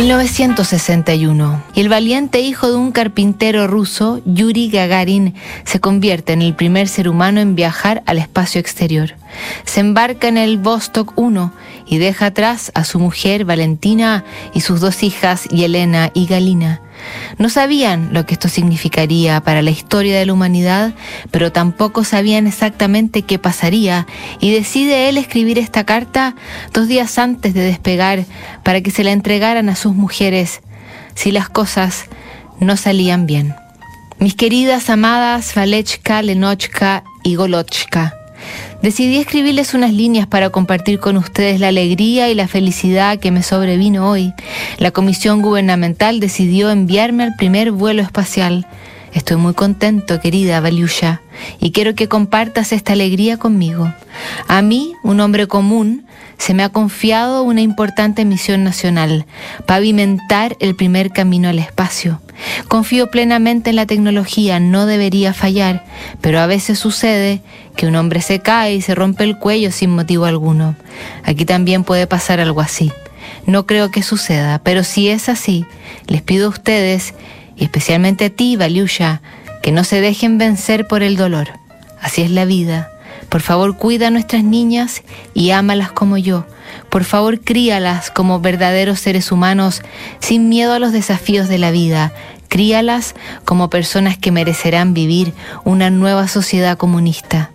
1961. Y el valiente hijo de un carpintero ruso, Yuri Gagarin, se convierte en el primer ser humano en viajar al espacio exterior. Se embarca en el Vostok 1 y deja atrás a su mujer Valentina y sus dos hijas Yelena y Galina. No sabían lo que esto significaría para la historia de la humanidad, pero tampoco sabían exactamente qué pasaría y decide él escribir esta carta dos días antes de despegar para que se la entregaran a sus mujeres si las cosas no salían bien. Mis queridas amadas Valechka, Lenochka y Golochka, Decidí escribirles unas líneas para compartir con ustedes la alegría y la felicidad que me sobrevino hoy. La comisión gubernamental decidió enviarme al primer vuelo espacial. Estoy muy contento, querida Valiusha, y quiero que compartas esta alegría conmigo. A mí, un hombre común, se me ha confiado una importante misión nacional, pavimentar el primer camino al espacio. Confío plenamente en la tecnología, no debería fallar, pero a veces sucede que un hombre se cae y se rompe el cuello sin motivo alguno. Aquí también puede pasar algo así. No creo que suceda, pero si es así, les pido a ustedes, y especialmente a ti, Valiusha, que no se dejen vencer por el dolor. Así es la vida. Por favor, cuida a nuestras niñas y ámalas como yo. Por favor, críalas como verdaderos seres humanos sin miedo a los desafíos de la vida. Críalas como personas que merecerán vivir una nueva sociedad comunista.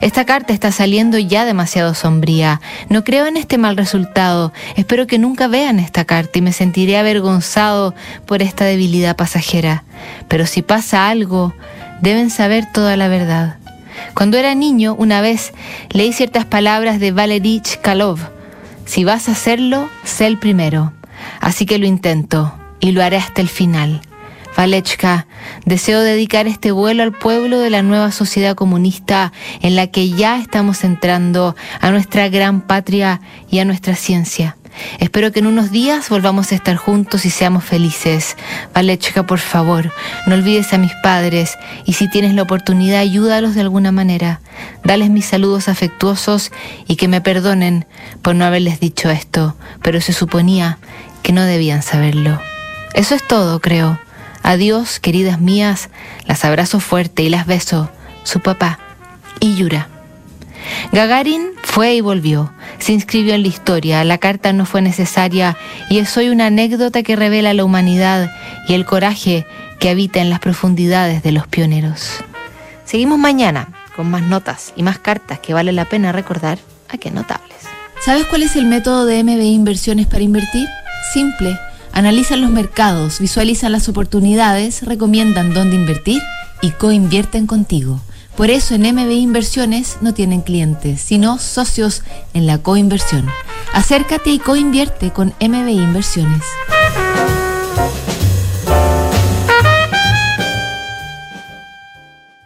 Esta carta está saliendo ya demasiado sombría. No creo en este mal resultado. Espero que nunca vean esta carta y me sentiré avergonzado por esta debilidad pasajera. Pero si pasa algo, deben saber toda la verdad. Cuando era niño, una vez leí ciertas palabras de Valery Chkalov. Si vas a hacerlo, sé el primero. Así que lo intento y lo haré hasta el final. Valechka, deseo dedicar este vuelo al pueblo de la nueva sociedad comunista en la que ya estamos entrando, a nuestra gran patria y a nuestra ciencia. Espero que en unos días volvamos a estar juntos y seamos felices. Valechka, por favor, no olvides a mis padres y si tienes la oportunidad, ayúdalos de alguna manera. Dales mis saludos afectuosos y que me perdonen por no haberles dicho esto, pero se suponía que no debían saberlo. Eso es todo, creo. Adiós, queridas mías, las abrazo fuerte y las beso, su papá y Yura. Gagarin fue y volvió, se inscribió en la historia, la carta no fue necesaria y es hoy una anécdota que revela la humanidad y el coraje que habita en las profundidades de los pioneros. Seguimos mañana con más notas y más cartas que vale la pena recordar a qué notables. ¿Sabes cuál es el método de MBI Inversiones para invertir? Simple. Analizan los mercados, visualizan las oportunidades, recomiendan dónde invertir y coinvierten contigo. Por eso en MBI Inversiones no tienen clientes, sino socios en la coinversión. Acércate y coinvierte con MBI Inversiones.